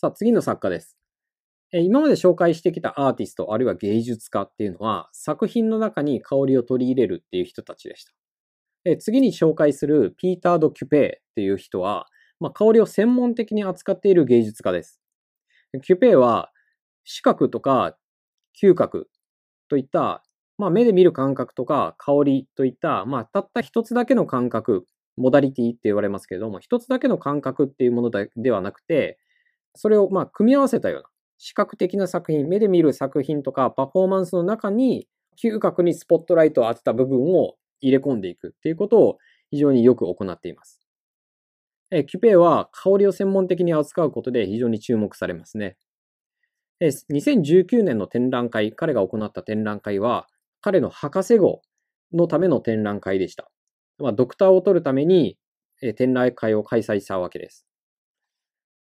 さあ、次の作家です。今まで紹介してきたアーティスト、あるいは芸術家っていうのは、作品の中に香りを取り入れるっていう人たちでした。次に紹介するピーター・ド・キュペーっていう人は、まあ、香りを専門的に扱っている芸術家です。キュペーは、視覚とか嗅覚といった、まあ、目で見る感覚とか香りといった、まあ、たった一つだけの感覚、モダリティって言われますけれども、一つだけの感覚っていうものではなくて、それをまあ組み合わせたような視覚的な作品、目で見る作品とかパフォーマンスの中に嗅覚にスポットライトを当てた部分を入れ込んでいくっていうことを非常によく行っています。えキュペイは香りを専門的に扱うことで非常に注目されますね。2019年の展覧会、彼が行った展覧会は、彼の博士号のための展覧会でした。まあ、ドクターを取るために展覧会を開催したわけです。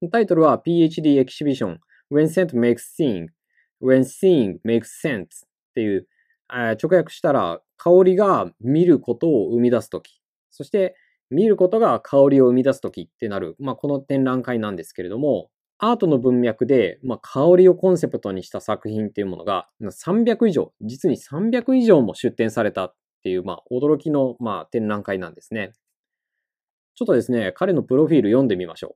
タイトルは PhD Exhibition When Scent Makes Seeing When Seeing Makes Sense っていう、直訳したら香りが見ることを生み出すとき、そして見ることが香りを生み出すときってなる、まあ、この展覧会なんですけれども、アートの文脈で、まあ、香りをコンセプトにした作品っていうものが300以上、実に300以上も出展されたっていう、まあ、驚きの、まあ、展覧会なんですね。ちょっとですね、彼のプロフィール読んでみましょう。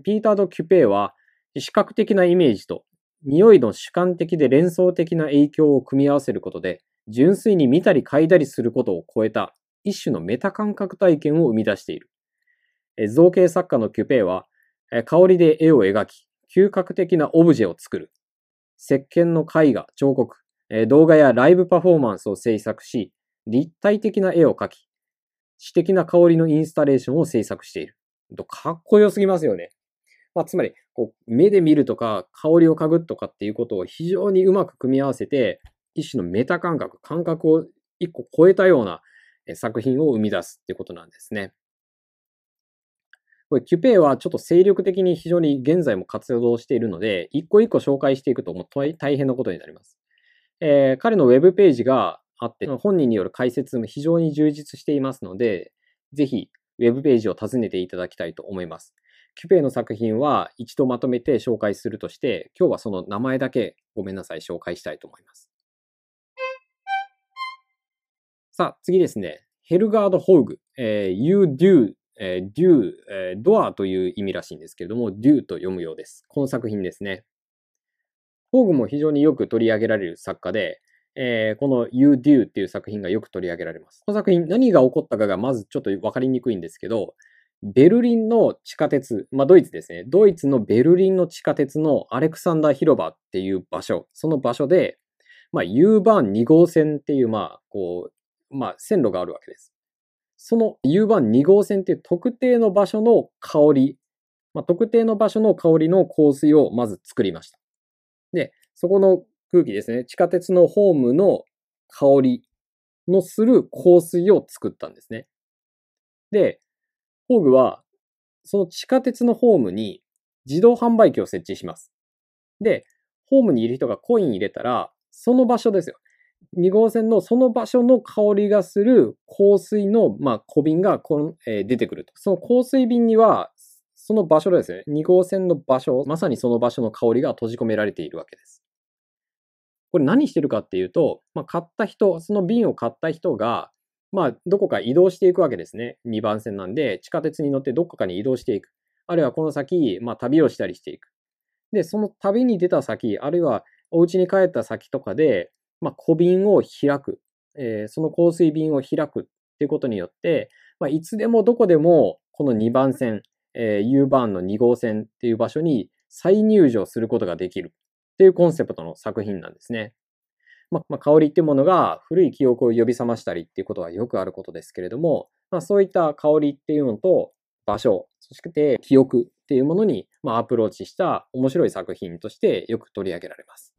ピーター・ド・キュペイは、視覚的なイメージと匂いの主観的で連想的な影響を組み合わせることで、純粋に見たり嗅いだりすることを超えた一種のメタ感覚体験を生み出している。造形作家のキュペイは、香りで絵を描き、嗅覚的なオブジェを作る。石鹸の絵画、彫刻、動画やライブパフォーマンスを制作し、立体的な絵を描き、詩的な香りのインスタレーションを制作している。かっこよすぎますよね。まあ、つまり、こう、目で見るとか、香りを嗅ぐとかっていうことを非常にうまく組み合わせて、一種のメタ感覚、感覚を一個超えたような作品を生み出すっていうことなんですね。これ、キュペイはちょっと精力的に非常に現在も活動しているので、一個一個紹介していくともう大変なことになります。えー、彼のウェブページがあって、本人による解説も非常に充実していますので、ぜひウェブページを訪ねていただきたいと思います。キュペイの作品は一度まとめて紹介するとして、今日はその名前だけごめんなさい、紹介したいと思います。さあ、次ですね。ヘルガード・ホーグ、えー、You Do、えー、Do、えー、ドアという意味らしいんですけれども、Do と読むようです。この作品ですね。ホーグも非常によく取り上げられる作家で、えー、この You Do っていう作品がよく取り上げられます。この作品何が起こったかがまずちょっとわかりにくいんですけど、ベルリンの地下鉄、まあドイツですね。ドイツのベルリンの地下鉄のアレクサンダー広場っていう場所、その場所で、まあ U バーン2号線っていう、まあこう、まあ線路があるわけです。その U バーン2号線っていう特定の場所の香り、まあ特定の場所の香りの香水をまず作りました。で、そこの空気ですね。地下鉄のホームの香りのする香水を作ったんですね。で、工具は、その地下鉄のホームに自動販売機を設置します。で、ホームにいる人がコイン入れたら、その場所ですよ。2号線のその場所の香りがする香水の、まあ、小瓶がこ、えー、出てくると。その香水瓶には、その場所ですね。2号線の場所、まさにその場所の香りが閉じ込められているわけです。これ何してるかっていうと、まあ、買った人、その瓶を買った人が、まあ、どこか移動していくわけですね。2番線なんで、地下鉄に乗ってどこかに移動していく。あるいはこの先、まあ、旅をしたりしていく。で、その旅に出た先、あるいはお家に帰った先とかで、まあ、小瓶を開く。えー、その香水瓶を開くっていうことによって、まあ、いつでもどこでも、この2番線、えー、U バーンの2号線っていう場所に再入場することができるっていうコンセプトの作品なんですね。ま、まあ、香りっていうものが古い記憶を呼び覚ましたりっていうことはよくあることですけれども、まあ、そういった香りっていうのと場所、そして記憶っていうものに、まあ、アプローチした面白い作品としてよく取り上げられます。